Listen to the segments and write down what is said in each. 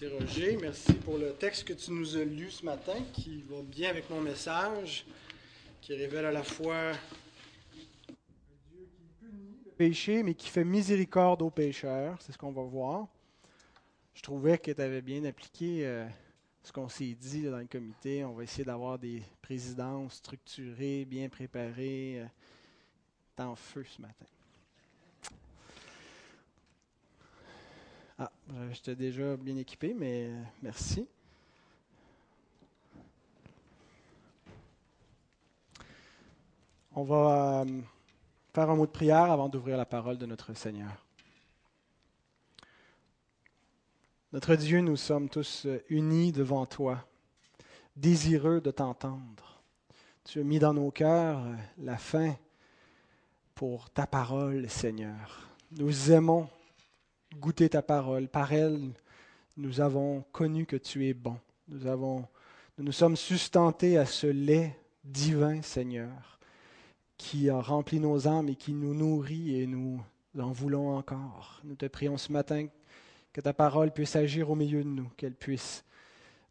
Merci Roger, merci pour le texte que tu nous as lu ce matin qui va bien avec mon message, qui révèle à la fois Dieu qui punit le péché mais qui fait miséricorde aux pécheurs, c'est ce qu'on va voir. Je trouvais que tu avais bien appliqué euh, ce qu'on s'est dit dans le comité. On va essayer d'avoir des présidences structurées, bien préparées. Euh, en feu ce matin. Ah, j'étais déjà bien équipé, mais euh, merci. On va euh, faire un mot de prière avant d'ouvrir la parole de notre Seigneur. Notre Dieu, nous sommes tous euh, unis devant toi, désireux de t'entendre. Tu as mis dans nos cœurs la faim pour ta parole, Seigneur. Nous aimons goûter ta parole. Par elle, nous avons connu que tu es bon. Nous, nous nous sommes sustentés à ce lait divin, Seigneur, qui a rempli nos âmes et qui nous nourrit et nous en voulons encore. Nous te prions ce matin que ta parole puisse agir au milieu de nous, qu'elle puisse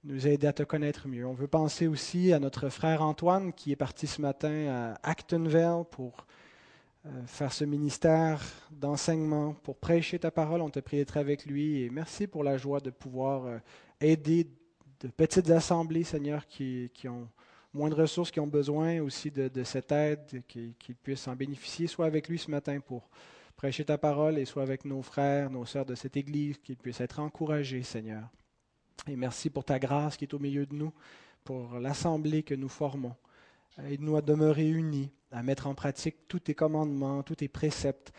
nous aider à te connaître mieux. On veut penser aussi à notre frère Antoine qui est parti ce matin à Actonville pour faire ce ministère d'enseignement, pour prêcher ta parole. On te prie d'être avec lui et merci pour la joie de pouvoir euh, aider de petites assemblées, Seigneur, qui, ont moins de ressources, qui ont besoin aussi de, cette aide, qu'ils puissent en bénéficier, soit avec lui ce matin pour prêcher ta parole et soit avec nos frères, nos sœurs de cette Église, qu'ils puissent être encouragés, Seigneur. Et merci pour ta grâce qui est au milieu de nous, pour l'assemblée que nous formons. Aide-nous à demeurer unis à mettre en pratique tous tes commandements, tous tes préceptes.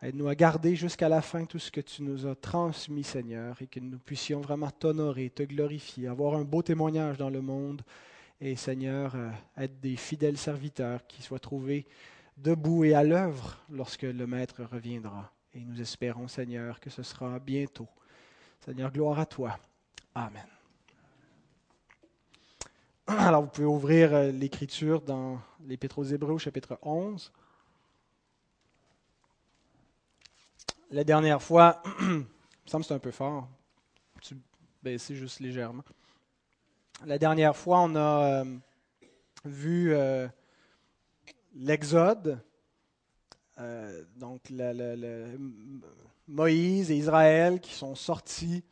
Aide-nous à garder jusqu'à la fin tout ce que tu nous as transmis, Seigneur, et que nous puissions vraiment t'honorer, te glorifier, avoir un beau témoignage dans le monde, et Seigneur, euh, être des fidèles serviteurs qui soient trouvés debout et à l'œuvre lorsque le Maître reviendra. Et nous espérons, Seigneur, que ce sera bientôt. Seigneur, gloire à toi. Amen. Alors, vous pouvez ouvrir euh, l'Écriture dans l'Épître aux Hébreux, chapitre 11. La dernière fois, il me semble que c'est un peu fort. Tu juste légèrement. La dernière fois, on a euh, vu euh, l'Exode. donc, Moïse et Israël qui sont sortis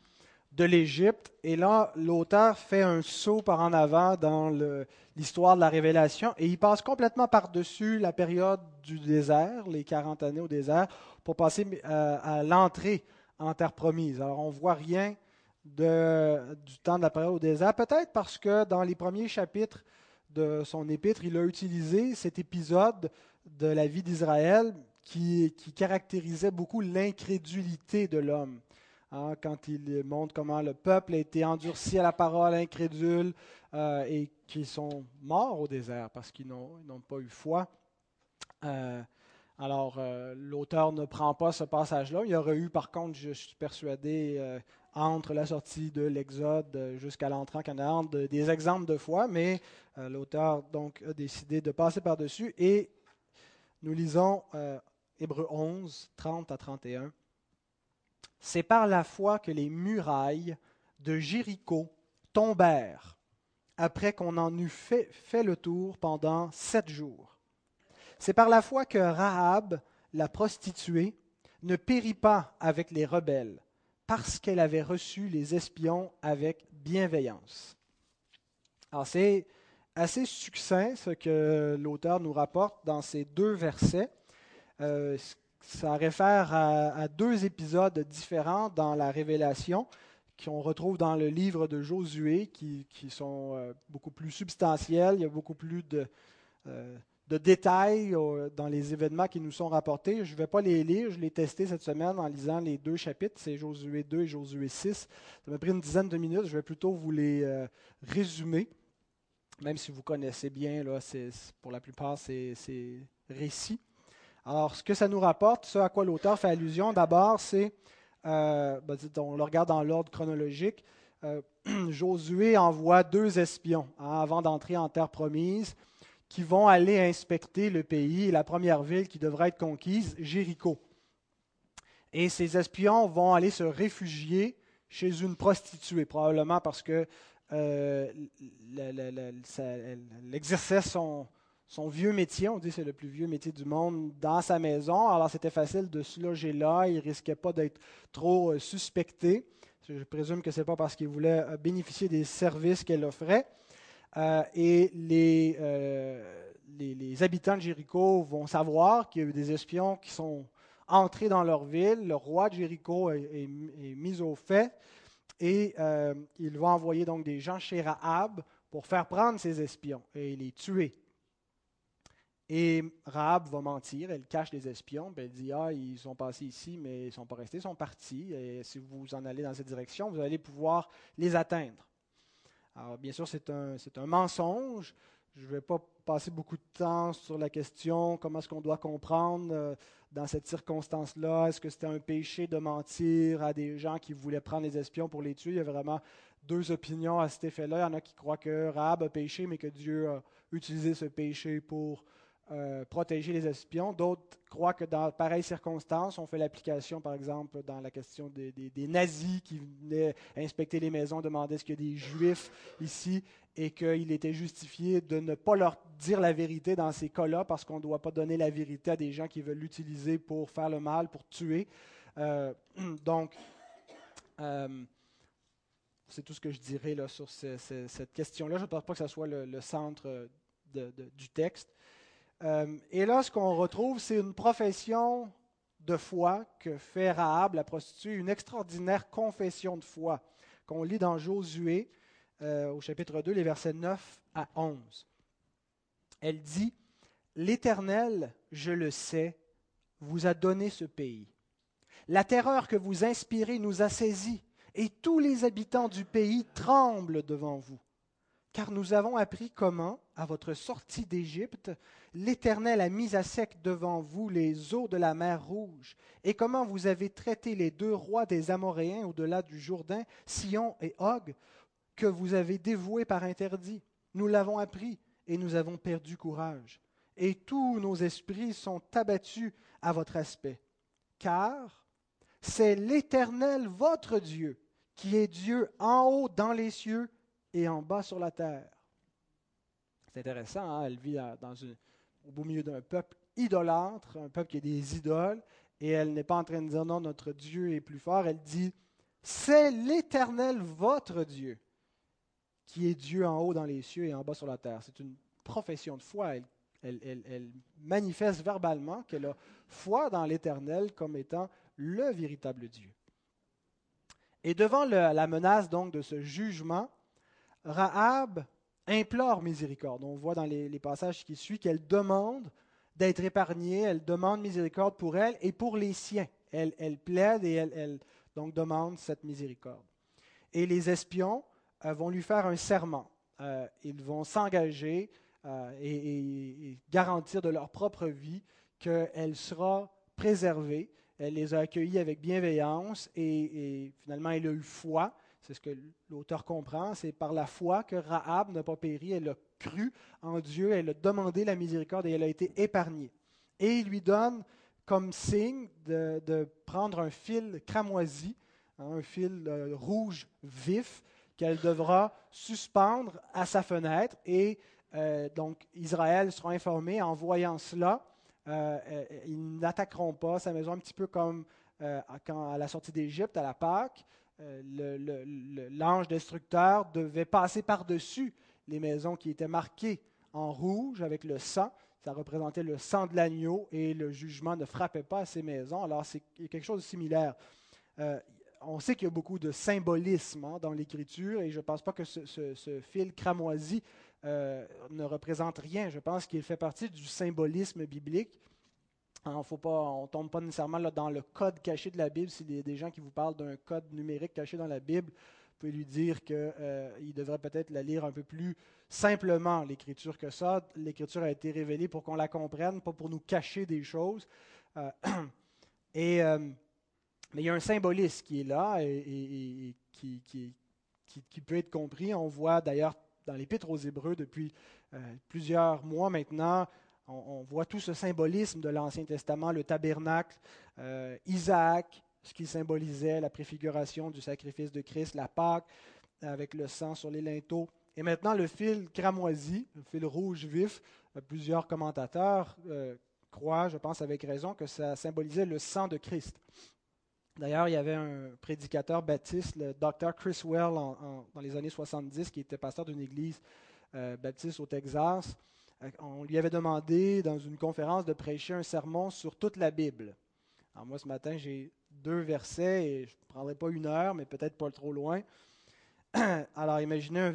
de l'Égypte. Et là, l'auteur fait un saut par en avant dans l'histoire de la révélation et il passe complètement par-dessus la période du désert, les 40 années au désert, pour passer euh, à, l'entrée en terre promise. Alors, on ne voit rien du temps de la période au désert, peut-être parce que dans les premiers chapitres de son épître, il a utilisé cet épisode de la vie d'Israël qui caractérisait beaucoup l'incrédulité de l'homme. Hein, quand il montre comment le peuple a été endurci à la parole incrédule euh, et qu'ils sont morts au désert parce qu'ils n'ont pas eu foi. Euh, alors, euh, l'auteur ne prend pas ce passage-là. Il y aurait eu, par contre, je suis persuadé, entre la sortie de l'Exode jusqu'à l'entrée en Canaan, des exemples de foi, mais l'auteur donc a décidé de passer par-dessus. Et nous lisons Hébreu 11, 30 à 31. C'est par la foi que les murailles de Jéricho tombèrent après qu'on en eut fait, le tour pendant sept jours. C'est par la foi que Rahab, la prostituée, ne périt pas avec les rebelles, parce qu'elle avait reçu les espions avec bienveillance. Alors c'est assez succinct ce que l'auteur nous rapporte dans ces deux versets. Euh, ça réfère à, deux épisodes différents dans la Révélation qu'on retrouve dans le livre de Josué, qui, sont euh, beaucoup plus substantiels. Il y a beaucoup plus de, euh, détails euh, dans les événements qui nous sont rapportés. Je ne vais pas les lire, je l'ai testé cette semaine en lisant les deux chapitres, c'est Josué 2 et Josué 6. Ça m'a pris une dizaine de minutes, je vais plutôt vous les résumer, même si vous connaissez bien, là, pour la plupart, ces récits. Alors, ce que ça nous rapporte, ce à quoi l'auteur fait allusion, d'abord, c'est, euh, ben, on le regarde dans l'ordre chronologique, euh, Josué envoie deux espions hein, avant d'entrer en terre promise qui vont aller inspecter le pays et la première ville qui devrait être conquise, Jéricho. Et ces espions vont aller se réfugier chez une prostituée, probablement parce que euh, son, son vieux métier, on dit que c'est le plus vieux métier du monde, dans sa maison. Alors c'était facile de se loger là, il risquait pas d'être trop euh, suspecté. Je présume que ce n'est pas parce qu'il voulait euh, bénéficier des services qu'elle offrait. Euh, et les, les, habitants de Jéricho vont savoir qu'il y a eu des espions qui sont entrés dans leur ville. Le roi de Jéricho est, mis au fait. Et il va envoyer donc des gens chez Rahab pour faire prendre ces espions et les tuer. Et Rahab va mentir, elle cache les espions, elle dit Ah, ils sont passés ici, mais ils ne sont pas restés, ils sont partis. Et si vous en allez dans cette direction, vous allez pouvoir les atteindre. Alors, bien sûr, c'est un, c'est un mensonge. Je ne vais pas passer beaucoup de temps sur la question comment est-ce qu'on doit comprendre euh, dans cette circonstance-là? Est-ce que c'était un péché de mentir à des gens qui voulaient prendre les espions pour les tuer? Il y a vraiment deux opinions à cet effet-là. Il y en a qui croient que Rahab a péché, mais que Dieu a utilisé ce péché pour euh, protéger les espions. D'autres croient que dans pareilles circonstances, on fait l'application, par exemple, dans la question des, nazis qui venaient inspecter les maisons, demander est-ce qu'il y a des juifs ici, et qu'il était justifié de ne pas leur dire la vérité dans ces cas-là, parce qu'on ne doit pas donner la vérité à des gens qui veulent l'utiliser pour faire le mal, pour tuer. Euh, donc, euh, c'est tout ce que je dirais sur cette question-là. Je ne pense pas que ce soit le, centre du texte. Euh, et là, ce qu'on retrouve, c'est une profession de foi que fait Rahab, la prostituée, une extraordinaire confession de foi qu'on lit dans Josué euh, au chapitre 2, les versets 9 à 11. Elle dit, L'Éternel, je le sais, vous a donné ce pays. La terreur que vous inspirez nous a saisis, et tous les habitants du pays tremblent devant vous car nous avons appris comment, à votre sortie d'Égypte, l'Éternel a mis à sec devant vous les eaux de la mer Rouge, et comment vous avez traité les deux rois des Amoréens au-delà du Jourdain, Sion et Og, que vous avez dévoués par interdit. Nous l'avons appris, et nous avons perdu courage. Et tous nos esprits sont abattus à votre aspect. Car c'est l'Éternel votre Dieu, qui est Dieu en haut dans les cieux et en bas sur la terre. C'est intéressant, hein? elle vit au beau milieu d'un peuple idolâtre, un peuple qui a des idoles, et elle n'est pas en train de dire non, notre Dieu est plus fort, elle dit, c'est l'Éternel votre Dieu, qui est Dieu en haut dans les cieux et en bas sur la terre. C'est une profession de foi. Elle, manifeste verbalement qu'elle a foi dans l'Éternel comme étant le véritable Dieu. Et devant la menace donc de ce jugement, Rahab implore miséricorde. On voit dans les, passages qui suivent qu'elle demande d'être épargnée, elle demande miséricorde pour elle et pour les siens. Elle, plaide et elle, donc demande cette miséricorde. Et les espions euh, vont lui faire un serment. Euh, ils vont s'engager euh, et, garantir de leur propre vie qu'elle sera préservée. Elle les a accueillis avec bienveillance et, et finalement elle a eu foi c'est ce que l'auteur comprend, c'est par la foi que Rahab n'a pas péri, elle a cru en Dieu, elle a demandé la miséricorde et elle a été épargnée. Et il lui donne comme signe de, prendre un fil cramoisi, hein, un fil euh, rouge vif, qu'elle devra suspendre à sa fenêtre. Et euh, donc Israël sera informé en voyant cela. Euh, ils n'attaqueront pas sa maison, un petit peu comme quand, à la sortie d'Égypte, à la Pâque. L'ange destructeur devait passer par-dessus les maisons qui étaient marquées en rouge avec le sang. Ça représentait le sang de l'agneau et le jugement ne frappait pas ces maisons. Alors c'est quelque chose de similaire. Euh, on sait qu'il y a beaucoup de symbolisme hein, dans l'Écriture et je ne pense pas que ce, fil cramoisi euh, ne représente rien. Je pense qu'il fait partie du symbolisme biblique. Hein, faut pas, on ne tombe pas nécessairement là, dans le code caché de la Bible. Y a des gens qui vous parlent d'un code numérique caché dans la Bible, vous pouvez lui dire qu'il euh, devrait peut-être la lire un peu plus simplement, l'Écriture, que ça. L'Écriture a été révélée pour qu'on la comprenne, pas pour nous cacher des choses. Euh, et, euh, mais il y a un symbolisme qui est là et, qui, peut être compris. On voit d'ailleurs dans l'Épître aux Hébreux depuis plusieurs mois maintenant on, voit tout ce symbolisme de l'Ancien Testament, le tabernacle, euh, Isaac, ce qui symbolisait la préfiguration du sacrifice de Christ, la Pâque, avec le sang sur les linteaux. Et maintenant, le fil cramoisi, le fil rouge vif, plusieurs commentateurs euh, croient, je pense avec raison, que ça symbolisait le sang de Christ. D'ailleurs, il y avait un prédicateur baptiste, le docteur Chris Well, dans les années 70, qui était pasteur d'une église euh, baptiste au Texas. Euh, on lui avait demandé, dans une conférence, de prêcher un sermon sur toute la Bible. Alors moi, ce matin, j'ai deux versets et je ne prendrai pas une heure, mais peut-être pas trop loin. Alors, imaginez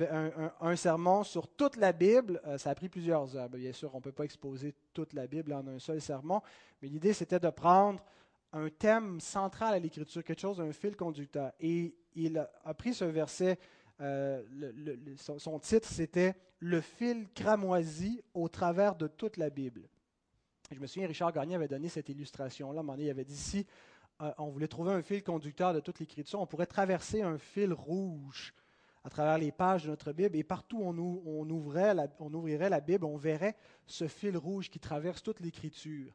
un, sermon sur toute la Bible. Euh, ça a pris plusieurs heures. Bien sûr, on ne peut pas exposer toute la Bible en un seul sermon, mais l'idée, c'était de prendre un thème central à l'Écriture, quelque chose, un fil conducteur. Et il a pris ce verset, euh, son, titre, c'était Le fil cramoisi au travers de toute la Bible. Je me souviens, Richard Gagné avait donné cette illustration-là. À il avait dit si euh, on voulait trouver un fil conducteur de toute l'Écriture, on pourrait traverser un fil rouge à travers les pages de notre Bible, et partout on, ouvrait on ouvrirait la Bible, on verrait ce fil rouge qui traverse toute l'Écriture.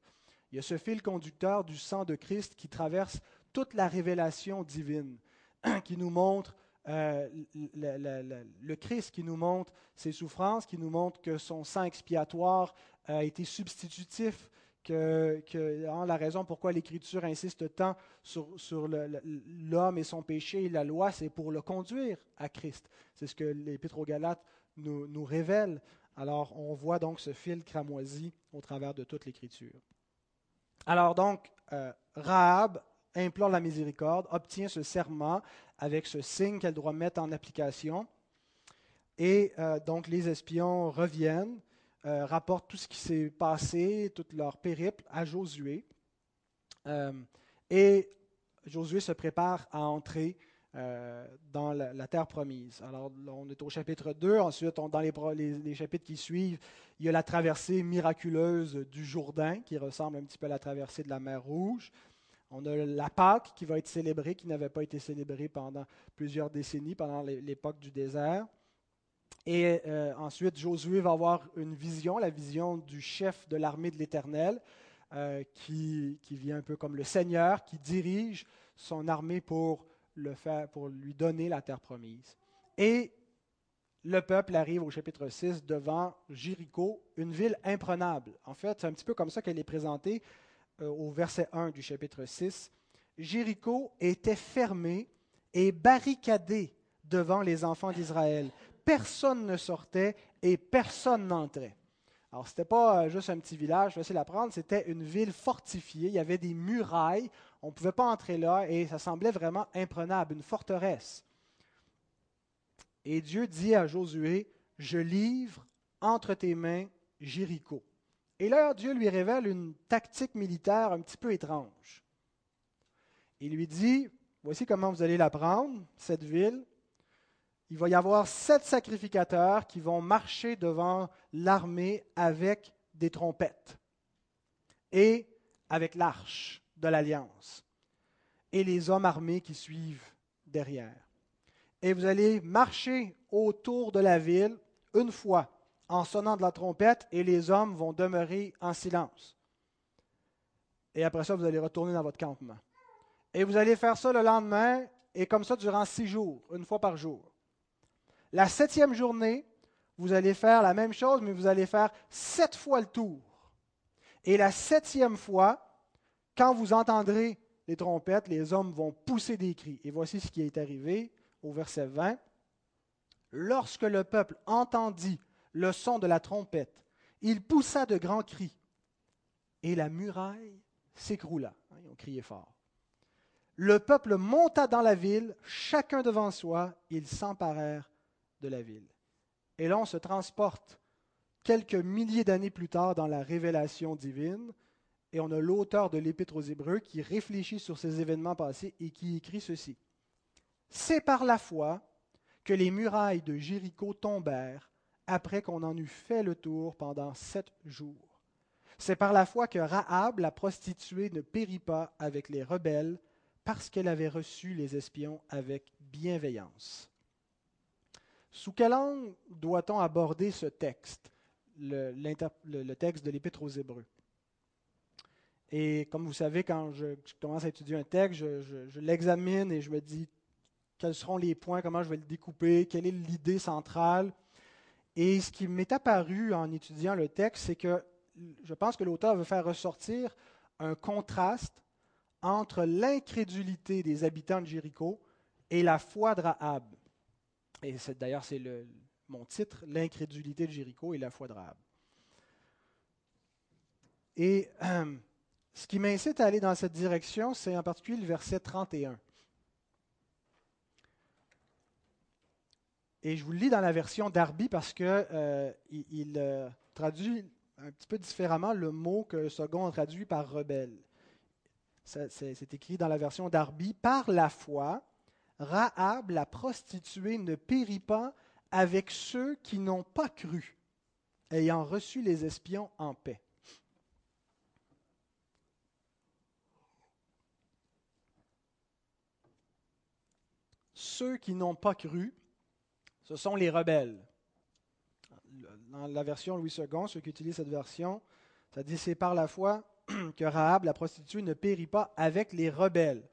Il y a ce fil conducteur du sang de Christ qui traverse toute la révélation divine, qui nous montre euh, le, Christ, qui nous montre ses souffrances, qui nous montre que son sang expiatoire a été substitutif, que, hein, la raison pourquoi l'Écriture insiste tant sur, sur l'homme et son péché et la loi, c'est pour le conduire à Christ. C'est ce que l'Épître aux Galates nous, nous révèle. Alors, on voit donc ce fil cramoisi au travers de toute l'Écriture. Alors donc, euh, Rahab implore la miséricorde, obtient ce serment avec ce signe qu'elle doit mettre en application. Et euh, donc les espions reviennent, euh, rapportent tout ce qui s'est passé, tout leur périple à Josué. et Josué se prépare à entrer dans la, terre promise. Alors, on est au chapitre 2. Ensuite, dans les, chapitres qui suivent, il y a la traversée miraculeuse du Jourdain, qui ressemble un petit peu à la traversée de la mer Rouge. On a la Pâque qui va être célébrée, qui n'avait pas été célébrée pendant plusieurs décennies, pendant l'époque du désert. Et euh, ensuite, Josué va avoir une vision, la vision du chef de l'armée de l'Éternel, euh, qui, qui vient un peu comme le Seigneur, qui dirige son armée pour le faire pour lui donner la terre promise. Et le peuple arrive au chapitre 6 devant Jéricho, une ville imprenable. En fait, c'est un petit peu comme ça qu'elle est présentée au verset 1 du chapitre 6. Jéricho était fermé et barricadé devant les enfants d'Israël. Personne ne sortait et personne n'entrait. Alors, ce n'était pas euh, juste un petit village facile à prendre, c'était une ville fortifiée. Il y avait des murailles. On ne pouvait pas entrer là et ça semblait vraiment imprenable, une forteresse. Et Dieu dit à Josué, je livre entre tes mains Jéricho. Et là, Dieu lui révèle une tactique militaire un petit peu étrange. Il lui dit, voici comment vous allez la prendre, cette ville il va y avoir sept sacrificateurs qui vont marcher devant l'armée avec des trompettes et avec l'arche de l'alliance et les hommes armés qui suivent derrière. Et vous allez marcher autour de la ville une fois en sonnant de la trompette et les hommes vont demeurer en silence. Et après ça, vous allez retourner dans votre campement. Et vous allez faire ça le lendemain et comme ça durant six jours, une fois par jour. La septième journée, vous allez faire la même chose, mais vous allez faire sept fois le tour. Et la septième fois, quand vous entendrez les trompettes, les hommes vont pousser des cris. Et voici ce qui est arrivé au verset 20. Lorsque le peuple entendit le son de la trompette, il poussa de grands cris, et la muraille s'écroula. Ils ont crié fort. Le peuple monta dans la ville, chacun devant soi, ils s'emparèrent de la ville. Et là, on se transporte quelques milliers d'années plus tard dans la révélation divine, et on a l'auteur de l'Épître aux Hébreux qui réfléchit sur ces événements passés et qui écrit ceci. C'est par la foi que les murailles de Jéricho tombèrent après qu'on en eut fait le tour pendant sept jours. C'est par la foi que Rahab, la prostituée, ne périt pas avec les rebelles parce qu'elle avait reçu les espions avec bienveillance. Sous quel angle doit-on aborder ce texte, le, texte de l'Épître aux Hébreux? Et comme vous savez, quand je, commence à étudier un texte, je, l'examine et je me dis quels seront les points, comment je vais le découper, quelle est l'idée centrale? Et ce qui m'est apparu en étudiant le texte, c'est que je pense que l'auteur veut faire ressortir un contraste entre l'incrédulité des habitants de Jéricho et la foi de Rahab. Et d'ailleurs, c'est mon titre, L'incrédulité de Jéricho et la foi de Rahab. Et euh, ce qui m'incite à aller dans cette direction, c'est en particulier le verset 31. Et je vous le lis dans la version Darby parce qu'il euh, il, euh, traduit un petit peu différemment le mot que Second traduit par rebelle. C'est écrit dans la version Darby Par la foi, Rahab, la prostituée, ne périt pas avec ceux qui n'ont pas cru, ayant reçu les espions en paix. Ceux qui n'ont pas cru, ce sont les rebelles. Dans la version Louis II, ceux qui utilisent cette version, ça dit c'est par la foi que Rahab, la prostituée, ne périt pas avec les rebelles.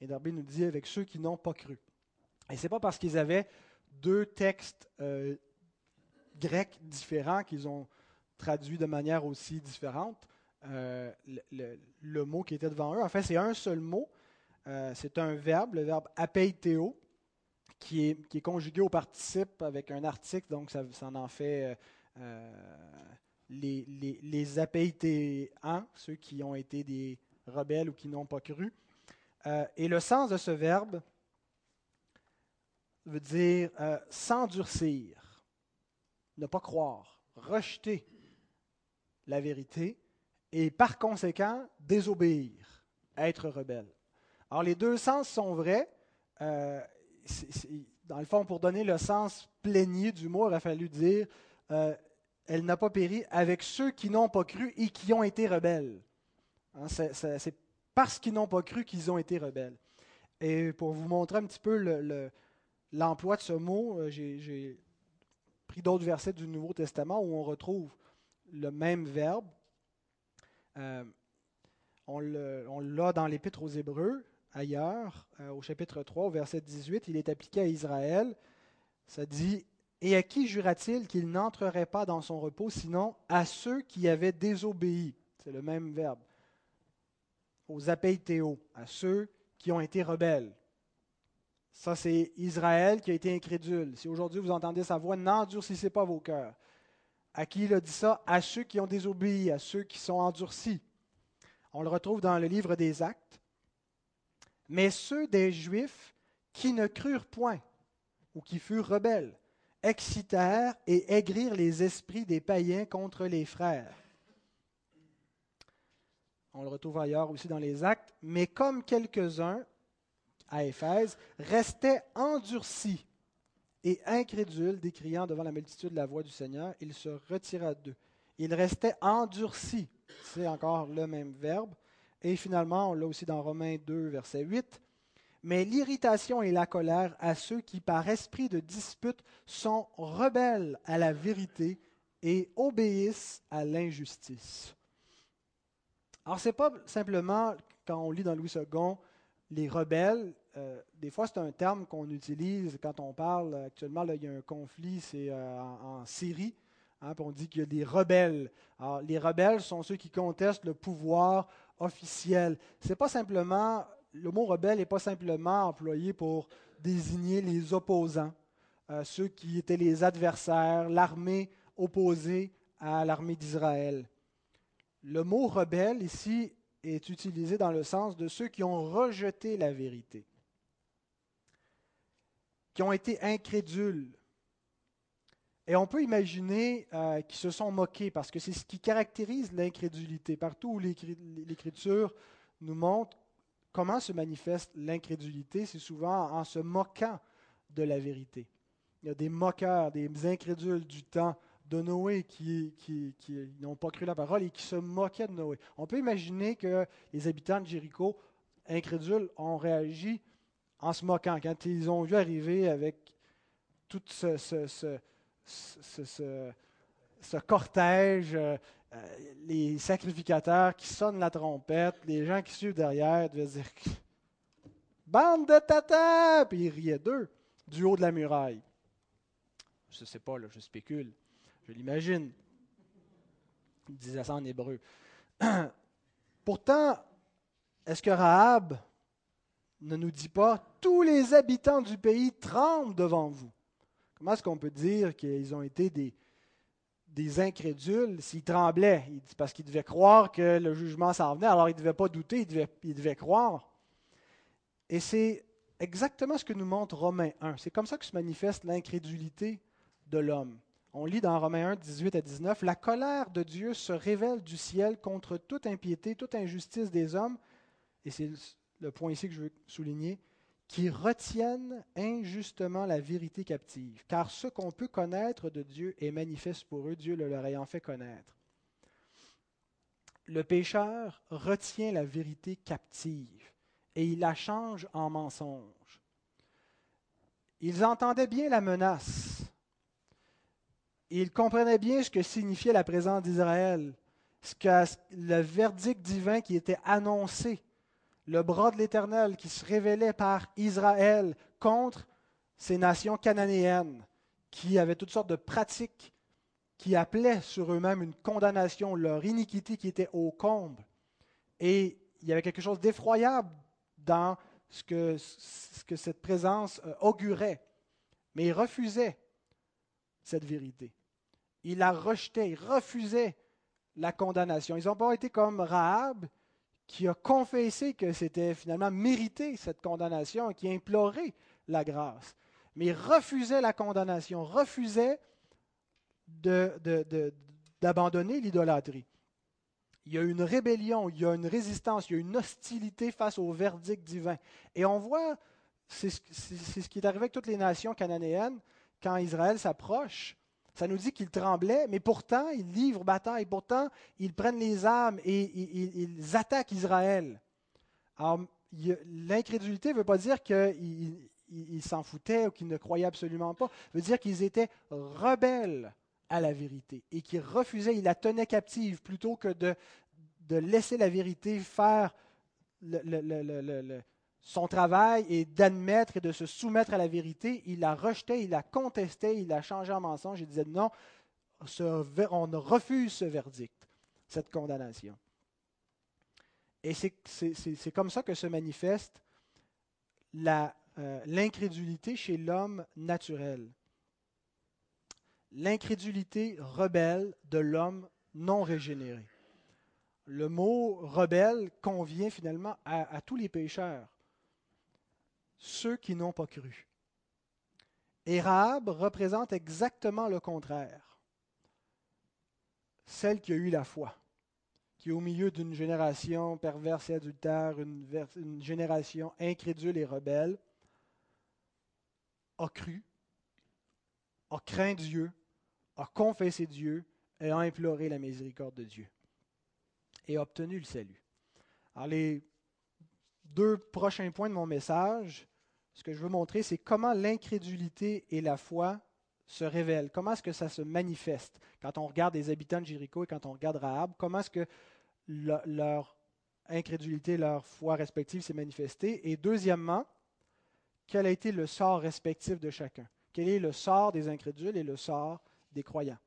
Et Darby nous dit avec ceux qui n'ont pas cru. Et ce n'est pas parce qu'ils avaient deux textes euh, grecs différents qu'ils ont traduit de manière aussi différente euh, le, mot qui était devant eux. En fait, c'est un seul mot. Euh, c'est un verbe, le verbe apeiteo, qui est, conjugué au participe avec un article, donc ça, en fait les, les, les ceux qui ont été des rebelles ou qui n'ont pas cru. Euh, et le sens de ce verbe veut dire euh, s'endurcir, ne pas croire, rejeter la vérité et par conséquent désobéir, être rebelle. Alors les deux sens sont vrais. Euh, dans le fond, pour donner le sens plénier du mot, il a fallu dire elle n'a pas péri avec ceux qui n'ont pas cru et qui ont été rebelles. Hein, c'est parce qu'ils n'ont pas cru qu'ils ont été rebelles. Et pour vous montrer un petit peu l'emploi de ce mot, euh, j'ai pris d'autres versets du Nouveau Testament où on retrouve le même verbe. Euh, on l'a dans l'Épître aux Hébreux, ailleurs, euh, au chapitre 3, au verset 18, il est appliqué à Israël. Ça dit et à qui jura-t-il qu'il n'entrerait pas dans son repos, sinon à ceux qui avaient désobéi C'est le même verbe. Aux apéitéos, à ceux qui ont été rebelles. Ça, c'est Israël qui a été incrédule. Si aujourd'hui vous entendez sa voix, n'endurcissez pas vos cœurs. À qui il a dit ça? À ceux qui ont désobéi, à ceux qui sont endurcis. On le retrouve dans le livre des Actes. Mais ceux des Juifs qui ne crurent point ou qui furent rebelles excitèrent et aigrirent les esprits des païens contre les frères. On le retrouve ailleurs aussi dans les actes. Mais comme quelques-uns à Éphèse restaient endurcis et incrédules, décriant devant la multitude la voix du Seigneur, il se retira d'eux. Il restait endurcis. C'est encore le même verbe. Et finalement, on l'a aussi dans Romains 2, verset 8 mais l'irritation et la colère à ceux qui, par esprit de dispute, sont rebelles à la vérité et obéissent à l'injustice. Alors, ce n'est pas simplement, quand on lit dans Louis II, les rebelles. Euh, des fois, c'est un terme qu'on utilise quand on parle. Actuellement, il y a un conflit, c'est euh, en, Syrie. Hein, on dit qu'il y a des rebelles. Alors, les rebelles sont ceux qui contestent le pouvoir officiel. Ce n'est pas simplement le mot rebelle n'est pas simplement employé pour désigner les opposants, euh, ceux qui étaient les adversaires, l'armée opposée à l'armée d'Israël. Le mot rebelle ici est utilisé dans le sens de ceux qui ont rejeté la vérité, qui ont été incrédules. Et on peut imaginer euh, qu'ils se sont moqués parce que c'est ce qui caractérise l'incrédulité. Partout où l'Écriture nous montre Comment se manifeste l'incrédulité C'est souvent en se moquant de la vérité. Il y a des moqueurs, des incrédules du temps de Noé qui, n'ont pas cru la parole et qui se moquaient de Noé. On peut imaginer que les habitants de Jéricho, incrédules, ont réagi en se moquant quand ils ont vu arriver avec tout ce, ce, cortège. Euh, euh, les sacrificateurs qui sonnent la trompette, les gens qui suivent derrière devaient dire Bande de tata Puis ils riaient d'eux du haut de la muraille. Je ne sais pas, je spécule. Je l'imagine. Il disait ça en hébreu. Pourtant, est-ce que Rahab ne nous dit pas tous les habitants du pays tremblent devant vous Comment est-ce qu'on peut dire qu'ils ont été des, incrédules s'ils tremblaient? Parce qu'ils devaient croire que le jugement s'en venait, alors ils ne devaient pas douter, ils devaient, ils devaient croire. Et c'est exactement ce que nous montre Romains 1. C'est comme ça que se manifeste l'incrédulité de l'homme. On lit dans Romains 1, 18 à 19, La colère de Dieu se révèle du ciel contre toute impiété, toute injustice des hommes, et c'est le point ici que je veux souligner, qui retiennent injustement la vérité captive, car ce qu'on peut connaître de Dieu est manifeste pour eux, Dieu le leur ayant fait connaître. Le pécheur retient la vérité captive et il la change en mensonge. Ils entendaient bien la menace. Ils comprenaient bien ce que signifiait la présence d'Israël, ce le verdict divin qui était annoncé le bras de l'Éternel qui se révélait par Israël contre ces nations cananéennes qui avaient toutes sortes de pratiques qui appelaient sur eux-mêmes une condamnation, leur iniquité qui était au comble. Et il y avait quelque chose d'effroyable dans ce que, ce que, cette présence euh, augurait. Mais ils refusaient cette vérité. Ils la rejetaient, ils refusaient la condamnation. Ils n'ont pas été comme Rahab, qui a confessé que c'était finalement mérité cette condamnation qui a imploré la grâce. Mais refusait la condamnation, refusait d'abandonner l'idolâtrie. Il y a une rébellion, il y a une résistance, il y a une hostilité face au verdict divin. Et on voit, c'est ce qui est arrivé avec toutes les nations cananéennes, quand Israël s'approche, ça nous dit qu'ils tremblaient, mais pourtant, ils livrent bataille, pourtant, ils prennent les armes et ils, attaquent Israël. Alors, l'incrédulité ne veut pas dire qu'ils s'en foutaient ou qu'ils ne croyaient absolument pas, veut dire qu'ils étaient rebelles à la vérité et qu'ils refusaient, ils la tenaient captive plutôt que de laisser la vérité faire le, son travail est d'admettre et de se soumettre à la vérité. Il la rejetait, il la contestait, il la changeait en mensonge. Il disait non, on refuse ce verdict, cette condamnation. Et c'est comme ça que se manifeste euh, l'incrédulité chez l'homme naturel. L'incrédulité rebelle de l'homme non régénéré. Le mot rebelle convient finalement à tous les pécheurs ceux qui n'ont pas cru. Et représente exactement le contraire. Celle qui a eu la foi, qui au milieu d'une génération perverse et adultère, une, une génération incrédule et rebelle, a cru, a craint Dieu, a confessé Dieu et a imploré la miséricorde de Dieu et a obtenu le salut. Alors les deux prochains points de mon message ce que je veux montrer, c'est comment l'incrédulité et la foi se révèlent. Comment est-ce que ça se manifeste? Quand on regarde les habitants de Jéricho et quand on regarde Rahab? Comment est-ce que leur incrédulité, leur foi respective s'est manifestée? Et deuxièmement, quel a été le sort respectif de chacun? Quel est le sort des incrédules et le sort des croyants?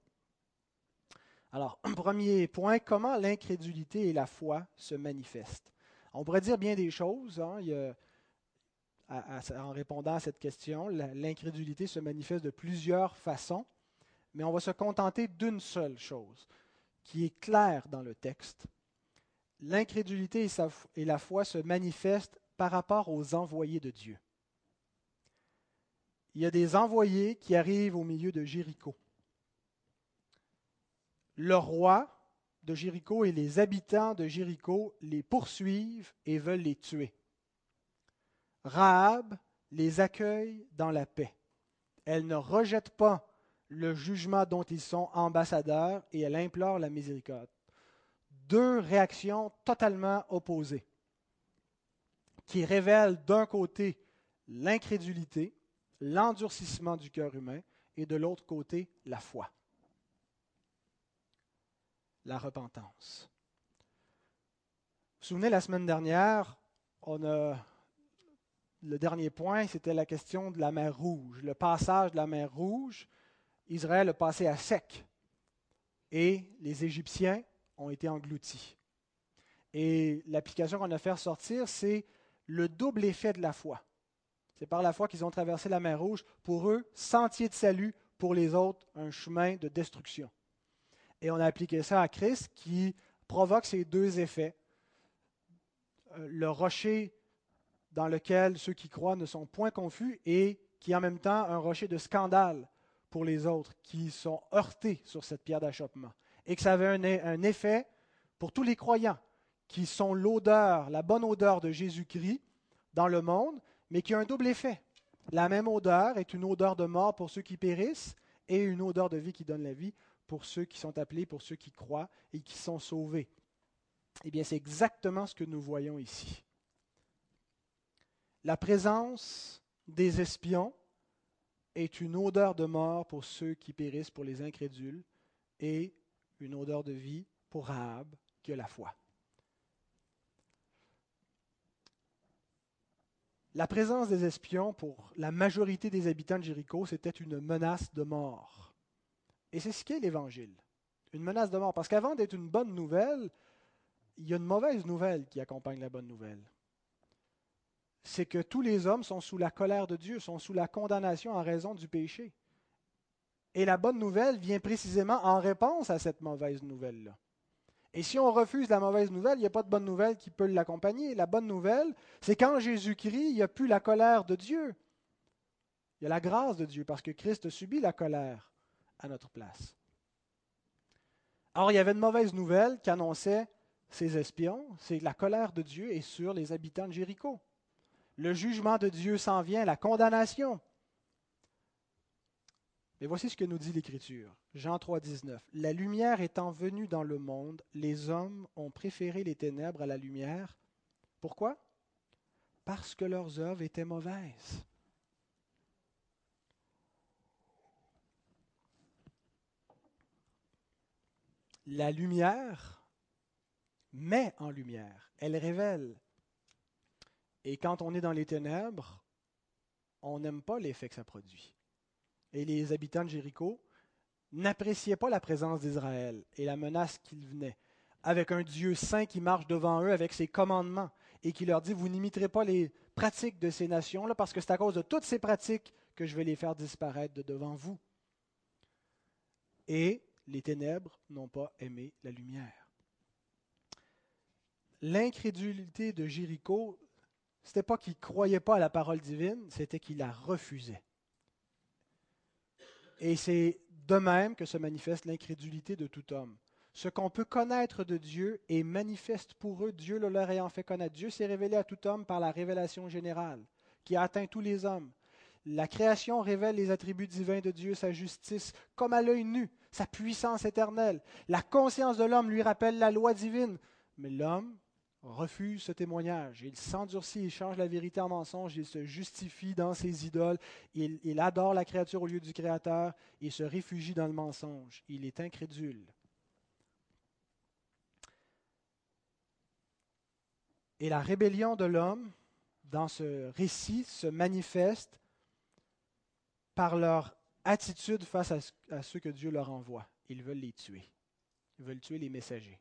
Alors, premier point, comment l'incrédulité et la foi se manifestent? On pourrait dire bien des choses. Hein. Il y a en répondant à cette question. L'incrédulité se manifeste de plusieurs façons, mais on va se contenter d'une seule chose qui est claire dans le texte. L'incrédulité et la foi se manifestent par rapport aux envoyés de Dieu. Il y a des envoyés qui arrivent au milieu de Jéricho. Le roi de Jéricho et les habitants de Jéricho les poursuivent et veulent les tuer. Rahab les accueille dans la paix. Elle ne rejette pas le jugement dont ils sont ambassadeurs et elle implore la miséricorde. Deux réactions totalement opposées qui révèlent d'un côté l'incrédulité, l'endurcissement du cœur humain et de l'autre côté la foi. la repentance. Vous vous souvenez, la semaine dernière, on a le dernier point, c'était la question de la mer Rouge. Le passage de la mer Rouge, Israël a passé à sec et les Égyptiens ont été engloutis. Et l'application qu'on a fait ressortir, c'est le double effet de la foi. C'est par la foi qu'ils ont traversé la mer Rouge. Pour eux, sentier de salut, pour les autres, un chemin de destruction. Et on a appliqué ça à Christ qui provoque ces deux effets. Euh, le rocher dans lequel ceux qui croient ne sont point confus et qui est en même temps un rocher de scandale pour les autres qui sont heurtés sur cette pierre d'achoppement. Et que ça avait un, effet pour tous les croyants qui sont l'odeur, la bonne odeur de Jésus-Christ dans le monde, mais qui a un double effet. La même odeur est une odeur de mort pour ceux qui périssent et une odeur de vie qui donne la vie pour ceux qui sont appelés, pour ceux qui croient et qui sont sauvés. Eh bien, c'est exactement ce que nous voyons ici la présence des espions est une odeur de mort pour ceux qui périssent, pour les incrédules, et une odeur de vie pour Rahab qui a la foi. La présence des espions pour la majorité des habitants de Jéricho, c'était une menace de mort. Et c'est ce qu'est l'Évangile, une menace de mort. Parce qu'avant d'être une bonne nouvelle, il y a une mauvaise nouvelle qui accompagne la bonne nouvelle c'est que tous les hommes sont sous la colère de Dieu, sont sous la condamnation en raison du péché. Et la bonne nouvelle vient précisément en réponse à cette mauvaise nouvelle-là. Et si on refuse la mauvaise nouvelle, il n'y a pas de bonne nouvelle qui peut l'accompagner. La bonne nouvelle, c'est qu'en Jésus-Christ, il n'y a plus la colère de Dieu. Il y a la grâce de Dieu parce que Christ a subi la colère à notre place. Or, il y avait une mauvaise nouvelle qu'annonçaient ces espions, c'est la colère de Dieu est sur les habitants de Jéricho. Le jugement de Dieu s'en vient, la condamnation. Mais voici ce que nous dit l'Écriture. Jean 3, 19. La lumière étant venue dans le monde, les hommes ont préféré les ténèbres à la lumière. Pourquoi? Parce que leurs œuvres étaient mauvaises. La lumière met en lumière, elle révèle, et quand on est dans les ténèbres, on n'aime pas l'effet que ça produit. Et les habitants de Jéricho n'appréciaient pas la présence d'Israël et la menace qu'il venait, avec un Dieu saint qui marche devant eux avec ses commandements et qui leur dit, vous n'imiterez pas les pratiques de ces nations-là parce que c'est à cause de toutes ces pratiques que je vais les faire disparaître de devant vous. Et les ténèbres n'ont pas aimé la lumière. L'incrédulité de Jéricho n'était pas qu'il ne croyait pas à la parole divine, c'était qu'il la refusait. Et c'est de même que se manifeste l'incrédulité de tout homme. Ce qu'on peut connaître de Dieu est manifeste pour eux, Dieu le leur ayant fait connaître. Dieu s'est révélé à tout homme par la révélation générale, qui a atteint tous les hommes. La création révèle les attributs divins de Dieu, sa justice, comme à l'œil nu, sa puissance éternelle. La conscience de l'homme lui rappelle la loi divine. Mais l'homme refuse ce témoignage. Il s'endurcit, il change la vérité en mensonge, il se justifie dans ses idoles, il, adore la créature au lieu du Créateur, il se réfugie dans le mensonge, il est incrédule. Et la rébellion de l'homme, dans ce récit, se manifeste par leur attitude face à, à que Dieu leur envoie. Ils veulent les tuer. Ils veulent tuer les messagers.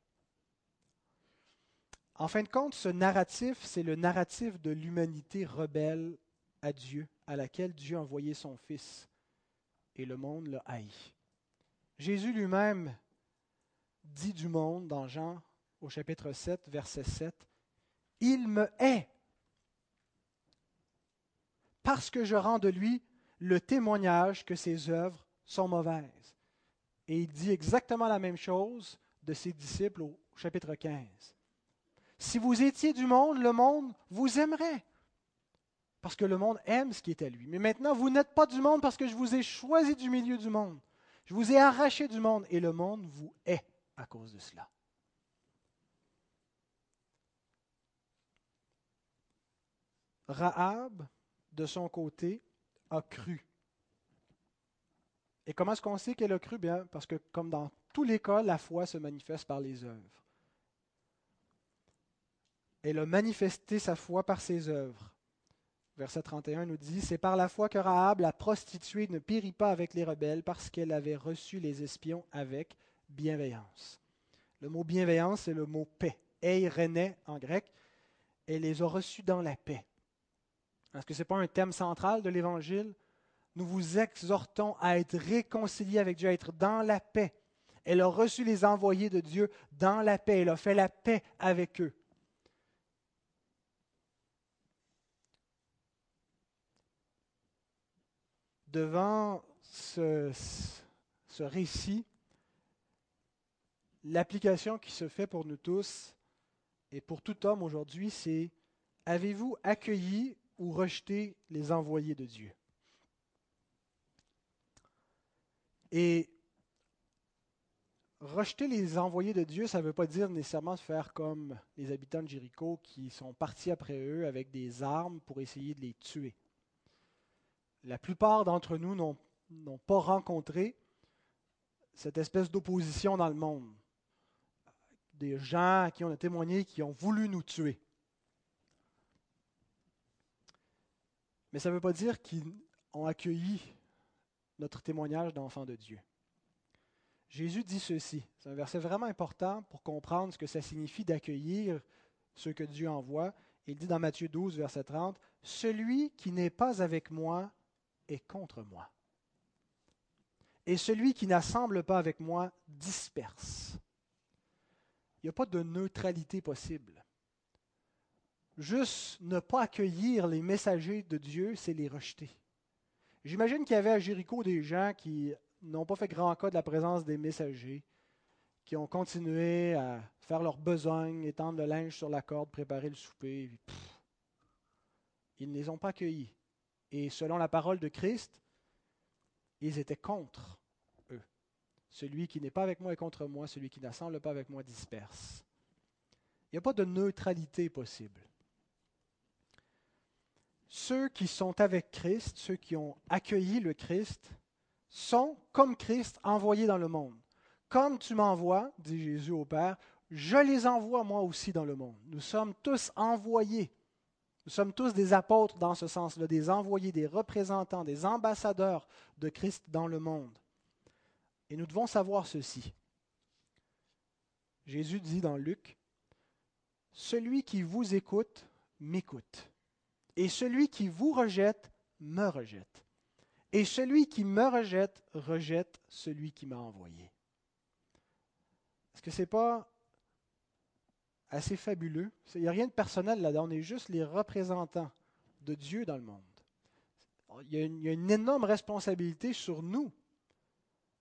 En fin de compte, ce narratif, c'est le narratif de l'humanité rebelle à Dieu, à laquelle Dieu a envoyé son Fils, et le monde l'a haï. Jésus lui-même dit du monde dans Jean au chapitre 7, verset 7, Il me hait parce que je rends de lui le témoignage que ses œuvres sont mauvaises. Et il dit exactement la même chose de ses disciples au chapitre 15. Si vous étiez du monde, le monde vous aimerait. Parce que le monde aime ce qui est à lui. Mais maintenant, vous n'êtes pas du monde parce que je vous ai choisi du milieu du monde. Je vous ai arraché du monde et le monde vous hait à cause de cela. Rahab, de son côté, a cru. Et comment est-ce qu'on sait qu'elle a cru? Bien, parce que comme dans tous les cas, la foi se manifeste par les œuvres. Elle a manifesté sa foi par ses œuvres. Verset 31 nous dit, C'est par la foi que Rahab, la prostituée, ne périt pas avec les rebelles parce qu'elle avait reçu les espions avec bienveillance. Le mot bienveillance, c'est le mot paix. Ei rené en grec. Elle les a reçus dans la paix. Est-ce que ce n'est pas un thème central de l'Évangile? Nous vous exhortons à être réconciliés avec Dieu, à être dans la paix. Elle a reçu les envoyés de Dieu dans la paix. Elle a fait la paix avec eux. Devant ce, récit, l'application qui se fait pour nous tous et pour tout homme aujourd'hui, c'est avez-vous accueilli ou rejeté les envoyés de Dieu? Et rejeter les envoyés de Dieu, ça ne veut pas dire nécessairement faire comme les habitants de Jéricho qui sont partis après eux avec des armes pour essayer de les tuer la plupart d'entre nous n'ont pas rencontré cette espèce d'opposition dans le monde. Des gens à qui on a témoigné qui ont voulu nous tuer. Mais ça ne veut pas dire qu'ils ont accueilli notre témoignage d'enfant de Dieu. Jésus dit ceci, c'est un verset vraiment important pour comprendre ce que ça signifie d'accueillir ceux que Dieu envoie. Il dit dans Matthieu 12, verset 30, Celui qui n'est pas avec moi contre moi. Et celui qui n'assemble pas avec moi disperse. Il n'y a pas de neutralité possible. Juste ne pas accueillir les messagers de Dieu, c'est les rejeter. J'imagine qu'il y avait à Jéricho des gens qui n'ont pas fait grand cas de la présence des messagers, qui ont continué à faire leurs besoins, étendre le linge sur la corde, préparer le souper. ils ne les ont pas accueillis. Et selon la parole de Christ, ils étaient contre eux. Celui qui n'est pas avec moi est contre moi, celui qui n'assemble pas avec moi disperse. Il n'y a pas de neutralité possible. Ceux qui sont avec Christ, ceux qui ont accueilli le Christ, sont comme Christ envoyés dans le monde. Comme tu m'envoies, dit Jésus au Père, je les envoie moi aussi dans le monde. Nous sommes tous envoyés nous sommes tous des apôtres dans ce sens-là, des envoyés, des représentants, des ambassadeurs de Christ dans le monde. Et nous devons savoir ceci. Jésus dit dans Luc, Celui qui vous écoute m'écoute, et celui qui vous rejette me rejette, et celui qui me rejette rejette celui qui m'a envoyé. Est-ce que ce n'est pas assez fabuleux. Il n'y a rien de personnel là-dedans, on est juste les représentants de Dieu dans le monde. Il y, a une, il y, a une, énorme responsabilité sur nous.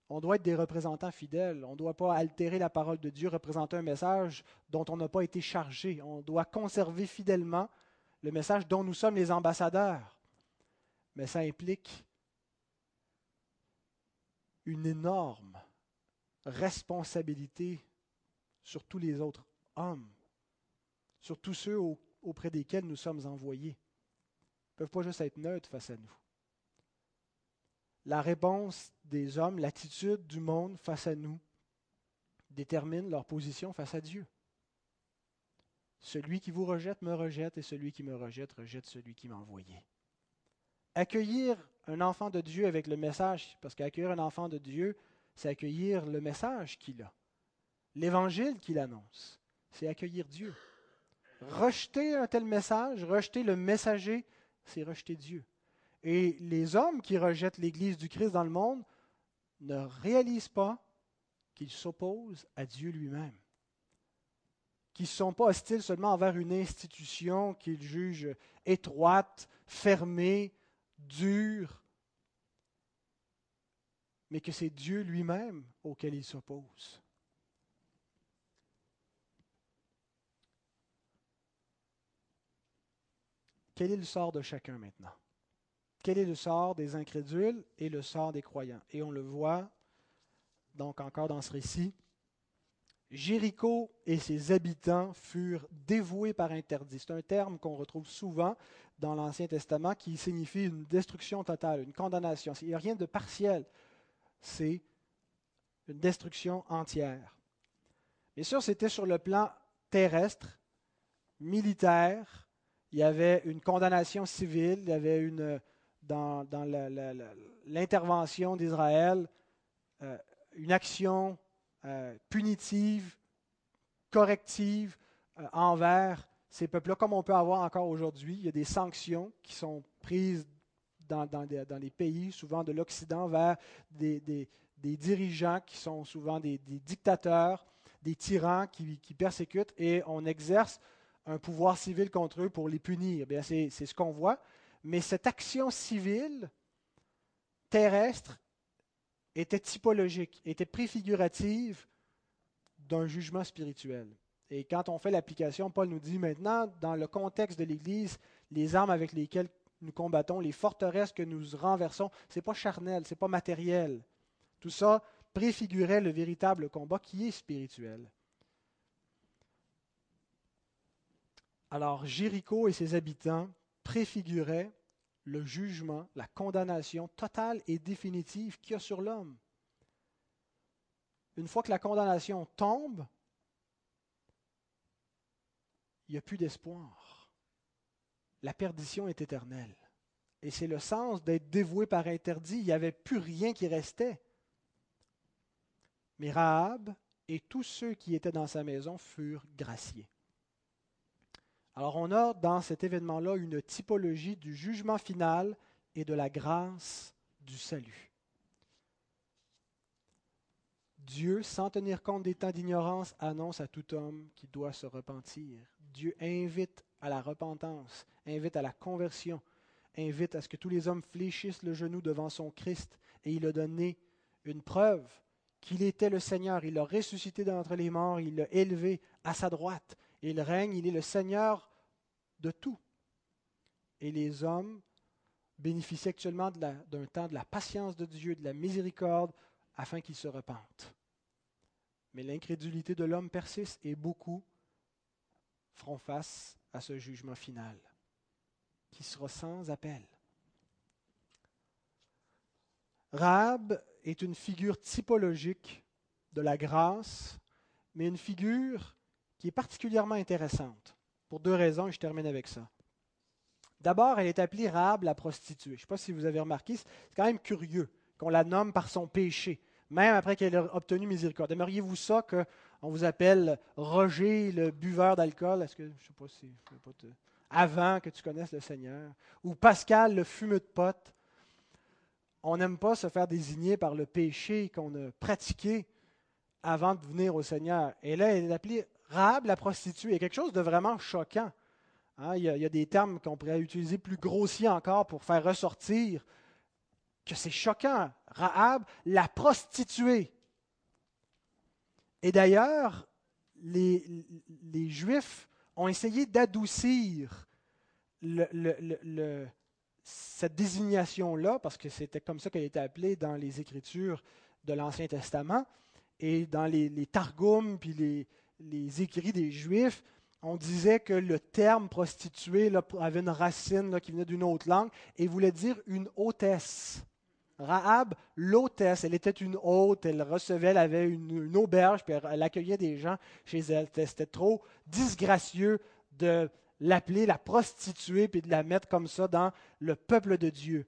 On doit être des représentants fidèles. On ne doit pas altérer la parole de Dieu, représenter un message dont on n'a pas été chargé. On doit conserver fidèlement le message dont nous sommes les ambassadeurs. Mais ça implique une énorme responsabilité sur tous les autres hommes sur tous ceux auprès desquels nous sommes envoyés. Ils ne peuvent pas juste être neutres face à nous. La réponse des hommes, l'attitude du monde face à nous, détermine leur position face à Dieu. Celui qui vous rejette me rejette et celui qui me rejette rejette celui qui m'a envoyé. Accueillir un enfant de Dieu avec le message, parce qu'accueillir un enfant de Dieu, c'est accueillir le message qu'il a, l'évangile qu'il annonce, c'est accueillir Dieu. Rejeter un tel message, rejeter le messager, c'est rejeter Dieu. Et les hommes qui rejettent l'Église du Christ dans le monde ne réalisent pas qu'ils s'opposent à Dieu lui-même. Qu'ils ne sont pas hostiles seulement envers une institution qu'ils jugent étroite, fermée, dure, mais que c'est Dieu lui-même auquel ils s'opposent. Quel est le sort de chacun maintenant? Quel est le sort des incrédules et le sort des croyants? Et on le voit donc encore dans ce récit. Jéricho et ses habitants furent dévoués par interdit. C'est un terme qu'on retrouve souvent dans l'Ancien Testament qui signifie une destruction totale, une condamnation. Il n'y a rien de partiel. c'est une destruction entière. Bien sûr, c'était sur le plan terrestre, militaire, il y avait une condamnation civile, il y avait une, dans, l'intervention d'Israël, euh, une action euh, punitive, corrective euh, envers ces peuples-là, comme on peut avoir encore aujourd'hui. Il y a des sanctions qui sont prises dans, les pays, souvent de l'Occident, vers des, dirigeants qui sont souvent des, dictateurs, des tyrans qui, qui, persécutent, et on exerce un pouvoir civil contre eux pour les punir. Eh c'est ce qu'on voit. Mais cette action civile terrestre était typologique, était préfigurative d'un jugement spirituel. Et quand on fait l'application, Paul nous dit maintenant, dans le contexte de l'Église, les armes avec lesquelles nous combattons, les forteresses que nous renversons, ce n'est pas charnel, ce n'est pas matériel. Tout ça préfigurait le véritable combat qui est spirituel. Alors Jéricho et ses habitants préfiguraient le jugement, la condamnation totale et définitive qu'il y a sur l'homme. Une fois que la condamnation tombe, il n'y a plus d'espoir. La perdition est éternelle. Et c'est le sens d'être dévoué par interdit. Il n'y avait plus rien qui restait. Mais Rahab et tous ceux qui étaient dans sa maison furent graciés. Alors on a dans cet événement-là une typologie du jugement final et de la grâce du salut. Dieu, sans tenir compte des temps d'ignorance, annonce à tout homme qu'il doit se repentir. Dieu invite à la repentance, invite à la conversion, invite à ce que tous les hommes fléchissent le genou devant son Christ. Et il a donné une preuve qu'il était le Seigneur. Il l'a ressuscité d'entre les morts, il l'a élevé à sa droite. Il règne, il est le Seigneur de tout. Et les hommes bénéficient actuellement d'un temps de la patience de Dieu, de la miséricorde, afin qu'ils se repentent. Mais l'incrédulité de l'homme persiste et beaucoup feront face à ce jugement final, qui sera sans appel. Rahab est une figure typologique de la grâce, mais une figure qui est particulièrement intéressante, pour deux raisons, et je termine avec ça. D'abord, elle est appelée Rahab la prostituée. Je ne sais pas si vous avez remarqué, c'est quand même curieux qu'on la nomme par son péché, même après qu'elle ait obtenu miséricorde. Aimeriez-vous ça qu'on vous appelle Roger, le buveur d'alcool? Est-ce que, je sais pas si, avant que tu connaisses le Seigneur, ou Pascal, le fumeux de pote? On n'aime pas se faire désigner par le péché qu'on a pratiqué avant de venir au Seigneur. Et là, elle est appelée Rahab la prostituée. Il quelque chose de vraiment choquant. Hein? il, y a, des termes qu'on pourrait utiliser plus grossiers encore pour faire ressortir que c'est choquant. Rahab, la prostituée. Et d'ailleurs, les, Juifs ont essayé d'adoucir cette désignation-là, parce que c'était comme ça qu'elle était appelée dans les Écritures de l'Ancien Testament et dans les, les Targums, puis les, les écrits des Juifs, on disait que le terme prostituée avait une racine qui venait d'une autre langue et voulait dire une hôtesse. Rahab, l'hôtesse, elle était une hôte, elle recevait, elle avait une, auberge, puis elle, accueillait des gens chez elle. C'était trop disgracieux de l'appeler la prostituée puis de la mettre comme ça dans le peuple de Dieu.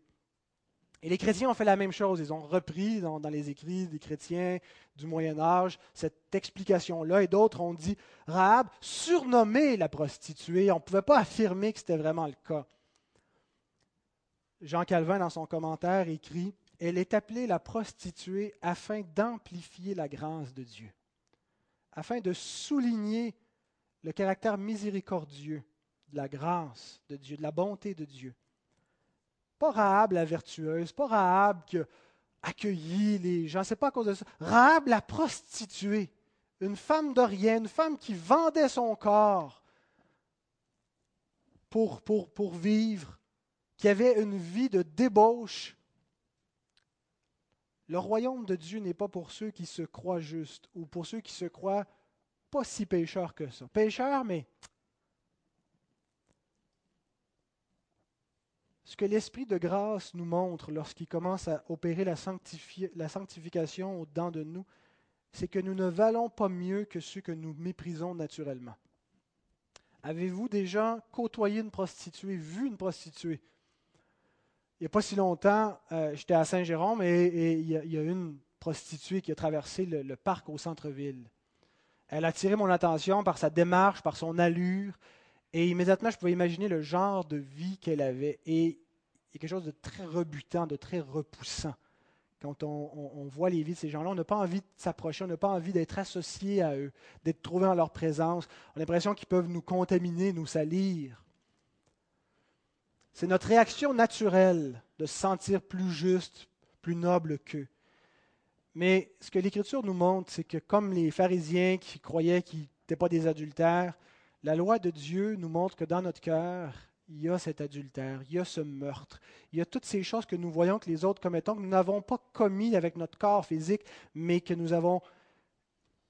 Et les chrétiens ont fait la même chose. Ils ont repris dans, les écrits des chrétiens du Moyen Âge cette explication-là. Et d'autres ont dit, Rahab, surnommée la prostituée. On ne pouvait pas affirmer que c'était vraiment le cas. Jean Calvin, dans son commentaire, écrit, Elle est appelée la prostituée afin d'amplifier la grâce de Dieu, afin de souligner le caractère miséricordieux de la grâce de Dieu, de la bonté de Dieu. Pas Rahab la vertueuse, pas Rahab qui a accueilli les gens, c'est pas à cause de ça. Rahab la prostituée, une femme de rien, une femme qui vendait son corps pour, pour, pour vivre, qui avait une vie de débauche. Le royaume de Dieu n'est pas pour ceux qui se croient justes ou pour ceux qui se croient pas si pécheurs que ça. Pécheurs, mais ce que l'Esprit de grâce nous montre lorsqu'il commence à opérer la, la sanctification au-dedans de nous, c'est que nous ne valons pas mieux que ceux que nous méprisons naturellement. Avez-vous déjà côtoyé une prostituée, vu une prostituée? Il n'y a pas si longtemps, euh, j'étais à Saint-Jérôme et, il, y a, une prostituée qui a traversé le, parc au centre-ville. Elle a attiré mon attention par sa démarche, par son allure, et immédiatement je pouvais imaginer le genre de vie qu'elle avait. Et il y a quelque chose de très rebutant, de très repoussant quand on, voit les vies de ces gens-là, on n'a pas envie de s'approcher, on n'a pas envie d'être associé à eux, d'être trouvé en leur présence. On a l'impression qu'ils peuvent nous contaminer, nous salir. C'est notre réaction naturelle de se sentir plus juste, plus noble qu'eux. Mais ce que l'Écriture nous montre, c'est que comme les pharisiens qui croyaient qu'ils n'étaient pas des adultères, la loi de Dieu nous montre que dans notre cœur, il y a cet adultère, il y a ce meurtre, il y a toutes ces choses que nous voyons que les autres commettons, que nous n'avons pas commis avec notre corps physique, mais que nous avons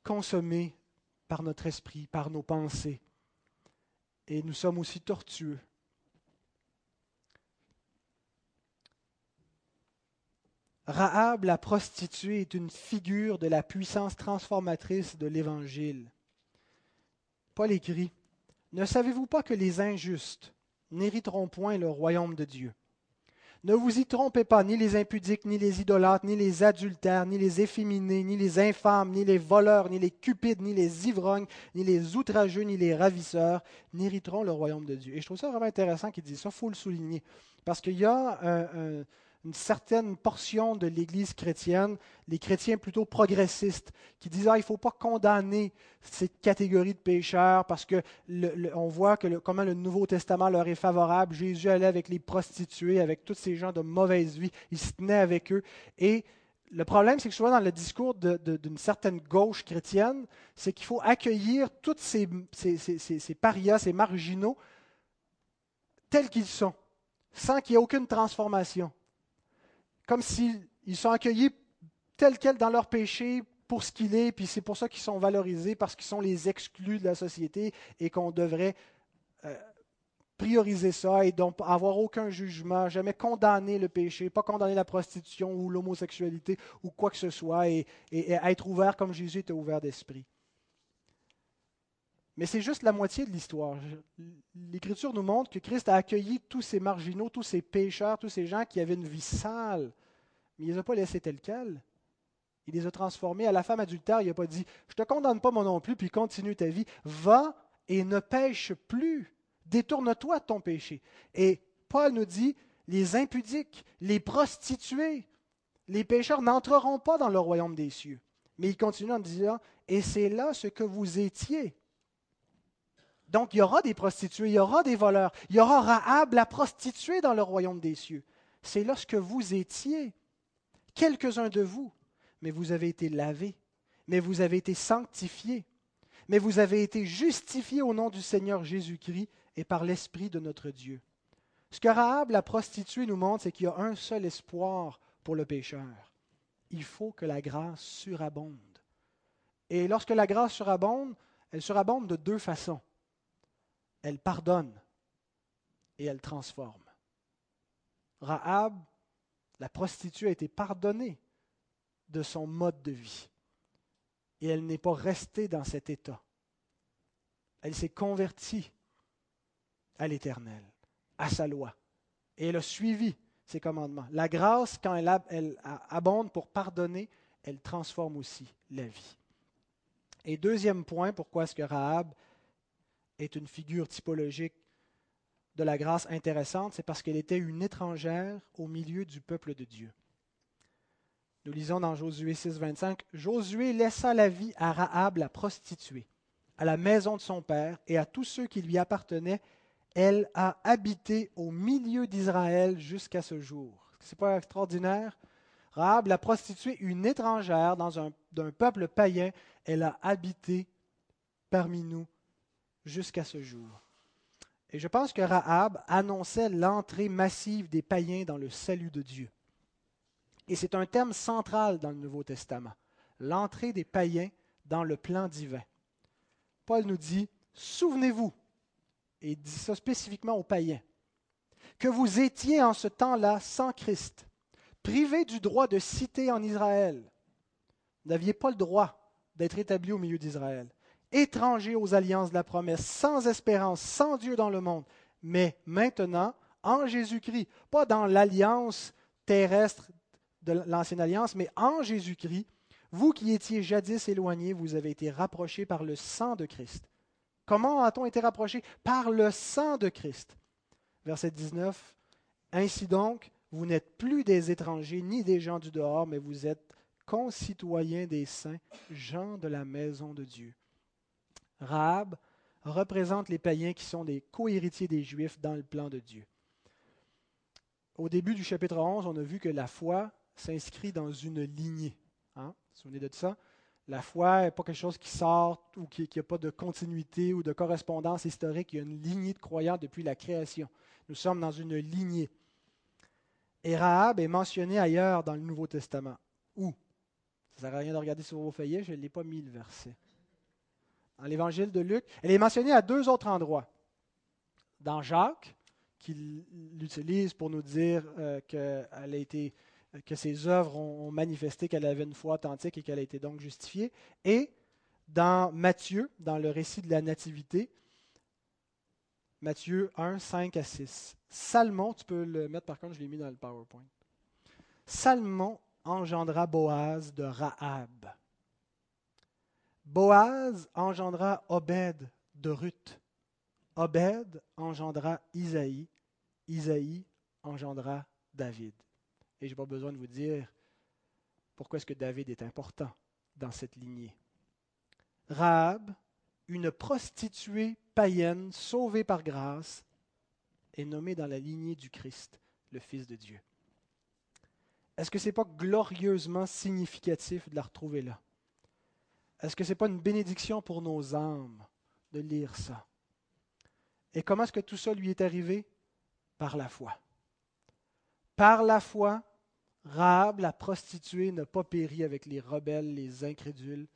consommées par notre esprit, par nos pensées. Et nous sommes aussi tortueux. Rahab, la prostituée, est une figure de la puissance transformatrice de l'Évangile. Paul écrit, Ne savez-vous pas que les injustes, n'hériteront point le royaume de Dieu. Ne vous y trompez pas, ni les impudiques, ni les idolâtres, ni les adultères, ni les efféminés, ni les infâmes, ni les voleurs, ni les cupides, ni les ivrognes, ni les outrageux, ni les ravisseurs, n'hériteront le royaume de Dieu. Et je trouve ça vraiment intéressant qu'il dise ça, il faut le souligner. Parce qu'il y a un, une certaine portion de l'Église chrétienne, les chrétiens plutôt progressistes, qui disent ah, il ne faut pas condamner cette catégorie de pécheurs parce que on voit que comment le Nouveau Testament leur est favorable. Jésus allait avec les prostituées, avec tous ces gens de mauvaise vie, il se tenait avec eux. Et le problème, c'est que souvent dans le discours d'une certaine gauche chrétienne, c'est qu'il faut accueillir tous ces, ces, parias, ces marginaux, tels qu'ils sont, sans qu'il y ait aucune transformation comme s'ils sont accueillis tels quels dans leur péché pour ce qu'il est, puis c'est pour ça qu'ils sont valorisés, parce qu'ils sont les exclus de la société et qu'on devrait euh, prioriser ça et donc avoir aucun jugement, jamais condamner le péché, pas condamner la prostitution ou l'homosexualité ou quoi que ce soit et, et être ouvert comme Jésus était ouvert d'esprit. Mais c'est juste la moitié de l'histoire. L'Écriture nous montre que Christ a accueilli tous ces marginaux, tous ces pécheurs, tous ces gens qui avaient une vie sale, mais il ne les a pas laissés tels quels. Il les a transformés. À la femme adultère, il n'a pas dit Je ne te condamne pas moi non plus, puis continue ta vie. Va et ne pêche plus. Détourne-toi de ton péché. Et Paul nous dit Les impudiques, les prostituées, les pécheurs n'entreront pas dans le royaume des cieux. Mais il continue en disant Et c'est là ce que vous étiez donc, il y aura des prostituées, il y aura des voleurs, il y aura Rahab, la prostituée, dans le royaume des cieux. C'est lorsque vous étiez, quelques-uns de vous, mais vous avez été lavés, mais vous avez été sanctifiés, mais vous avez été justifiés au nom du Seigneur Jésus-Christ et par l'Esprit de notre Dieu. Ce que Rahab, la prostituée, nous montre, c'est qu'il y a un seul espoir pour le pécheur. Il faut que la grâce surabonde. Et lorsque la grâce surabonde, elle surabonde de deux façons elle pardonne et elle transforme. Rahab, la prostituée, a été pardonnée de son mode de vie. Et elle n'est pas restée dans cet état. Elle s'est convertie à l'Éternel, à sa loi. Et elle a suivi ses commandements. La grâce, quand elle, abonde pour pardonner, elle transforme aussi la vie. Et deuxième point, pourquoi est-ce que Rahab est une figure typologique de la grâce intéressante, c'est parce qu'elle était une étrangère au milieu du peuple de Dieu. Nous lisons dans Josué 6, 25, Josué laissa la vie à Rahab la prostituée, à la maison de son père et à tous ceux qui lui appartenaient. Elle a habité au milieu d'Israël jusqu'à ce jour. Ce n'est pas extraordinaire? Rahab, la prostituée, une étrangère dans un, d'un peuple païen, elle a habité parmi nous jusqu'à ce jour. Et je pense que Rahab annonçait l'entrée massive des païens dans le salut de Dieu. Et c'est un thème central dans le Nouveau Testament, l'entrée des païens dans le plan divin. Paul nous dit, souvenez-vous, et il dit ça spécifiquement aux païens, que vous étiez en ce temps-là sans Christ, privés du droit de citer en Israël. Vous n'aviez pas le droit d'être établi au milieu d'Israël, étrangers aux alliances de la promesse, sans espérance, sans Dieu dans le monde, mais maintenant, en Jésus-Christ, pas dans l'alliance terrestre de l'ancienne alliance, mais en Jésus-Christ, vous qui étiez jadis éloignés, vous avez été rapprochés par le sang de Christ. Comment a-t-on été rapprochés? Par le sang de Christ. Verset 19. Ainsi donc, vous n'êtes plus des étrangers ni des gens du dehors, mais vous êtes concitoyens des saints, gens de la maison de Dieu. Rahab représente les païens qui sont des co-héritiers des Juifs dans le plan de Dieu. Au début du chapitre 11, on a vu que la foi s'inscrit dans une lignée. Hein? Vous vous souvenez de ça? La foi n'est pas quelque chose qui sort ou qui n'a pas de continuité ou de correspondance historique. Il y a une lignée de croyants depuis la création. Nous sommes dans une lignée. Et Rahab est mentionné ailleurs dans le Nouveau Testament. Où? Ça ne sert à rien de regarder sur vos feuillets, je ne l'ai pas mis le verset. Dans l'évangile de Luc, elle est mentionnée à deux autres endroits. Dans Jacques, qu'il l'utilise pour nous dire euh, a été que ses œuvres ont, manifesté qu'elle avait une foi authentique et qu'elle a été donc justifiée. Et dans Matthieu, dans le récit de la Nativité, Matthieu 1, 5 à 6. Salmon, tu peux le mettre par contre, je l'ai mis dans le PowerPoint. Salmon engendra Boaz de Rahab. Boaz engendra Obed de Ruth. Obed engendra Isaïe. Isaïe engendra David. Et je n'ai pas besoin de vous dire pourquoi est-ce que David est important dans cette lignée. Rahab, une prostituée païenne sauvée par grâce, est nommée dans la lignée du Christ, le Fils de Dieu. Est-ce que ce n'est pas glorieusement significatif de la retrouver là? Est-ce que ce n'est pas une bénédiction pour nos âmes de lire ça? Et comment est-ce que tout ça lui est arrivé? Par la foi. Par la foi, Rahab, la prostituée, n'a pas péri avec les rebelles, les incrédules,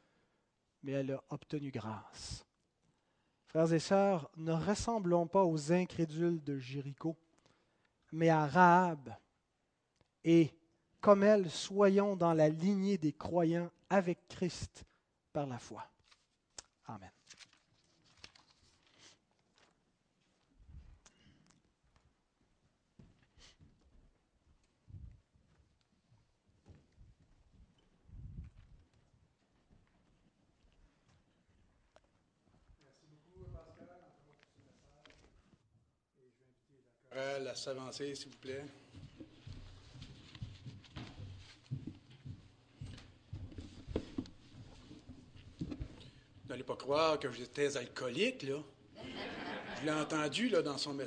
mais elle a obtenu grâce. Frères et sœurs, ne ressemblons pas aux incrédules de Jéricho, mais à Rahab. Et, comme elle, soyons dans la lignée des croyants avec Christ par la foi. Amen. à s'avancer, s'il vous plaît. Vous n'allez pas croire que j'étais alcoolique, là. Je l'ai entendu là, dans son message.